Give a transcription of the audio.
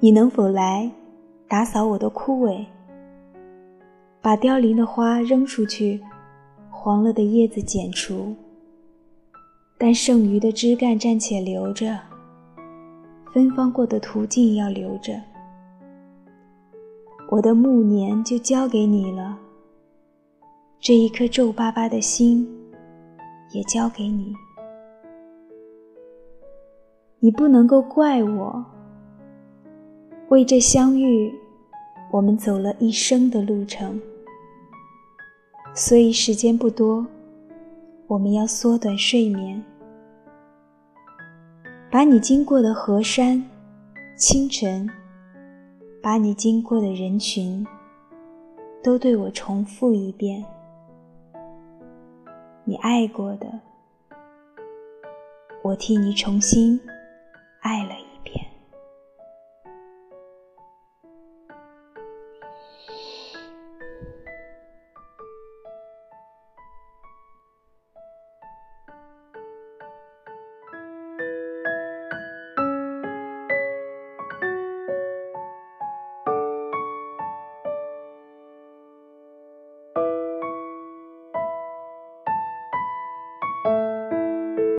你能否来打扫我的枯萎，把凋零的花扔出去，黄了的叶子剪除，但剩余的枝干暂且留着，芬芳过的途径要留着。我的暮年就交给你了，这一颗皱巴巴的心也交给你。你不能够怪我，为这相遇，我们走了一生的路程，所以时间不多，我们要缩短睡眠，把你经过的河山、清晨。把你经过的人群，都对我重复一遍。你爱过的，我替你重新爱了